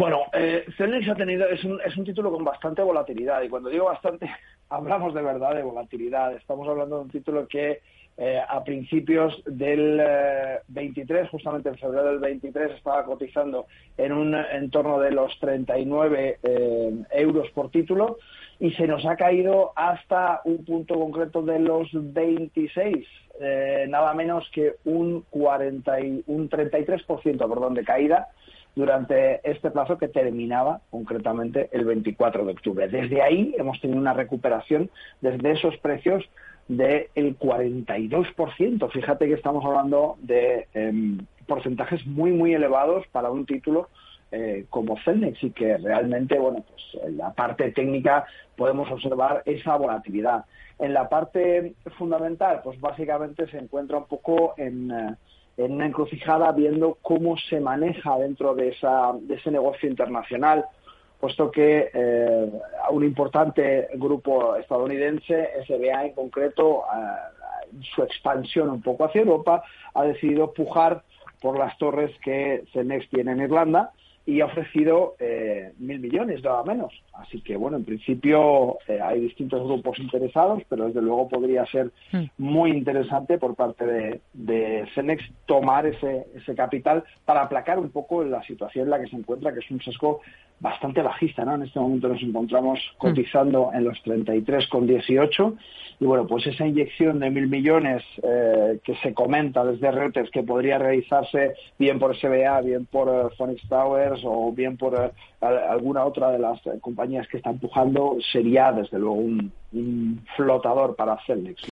Bueno, eh, ha tenido, es un, es un título con bastante volatilidad y cuando digo bastante, hablamos de verdad de volatilidad. Estamos hablando de un título que eh, a principios del 23, eh, justamente en febrero del 23, estaba cotizando en un entorno de los 39 eh, euros por título y se nos ha caído hasta un punto concreto de los 26, nada menos que un, 40 un 33% perdón, de caída durante este plazo que terminaba concretamente el 24 de octubre. Desde ahí hemos tenido una recuperación desde esos precios del 42%. Fíjate que estamos hablando de em, porcentajes muy, muy elevados para un título eh, como Celnex y que realmente, bueno, pues en la parte técnica podemos observar esa volatilidad. En la parte fundamental, pues básicamente se encuentra un poco en... Eh, en una encrucijada viendo cómo se maneja dentro de, esa, de ese negocio internacional, puesto que eh, un importante grupo estadounidense, SBA en concreto, su expansión un poco hacia Europa, ha decidido pujar por las torres que Cenex tiene en Irlanda y ha ofrecido eh, mil millones, nada menos. Así que, bueno, en principio eh, hay distintos grupos interesados, pero desde luego podría ser mm. muy interesante por parte de, de Cenex tomar ese, ese capital para aplacar un poco la situación en la que se encuentra, que es un sesgo bastante bajista, ¿no? En este momento nos encontramos mm. cotizando en los 33,18 y bueno, pues esa inyección de mil millones eh, que se comenta desde Reuters que podría realizarse bien por SBA, bien por uh, Phoenix O bien por uh, alguna otra de las compañías que está empujando sería desde luego un, un flotador para Celnex.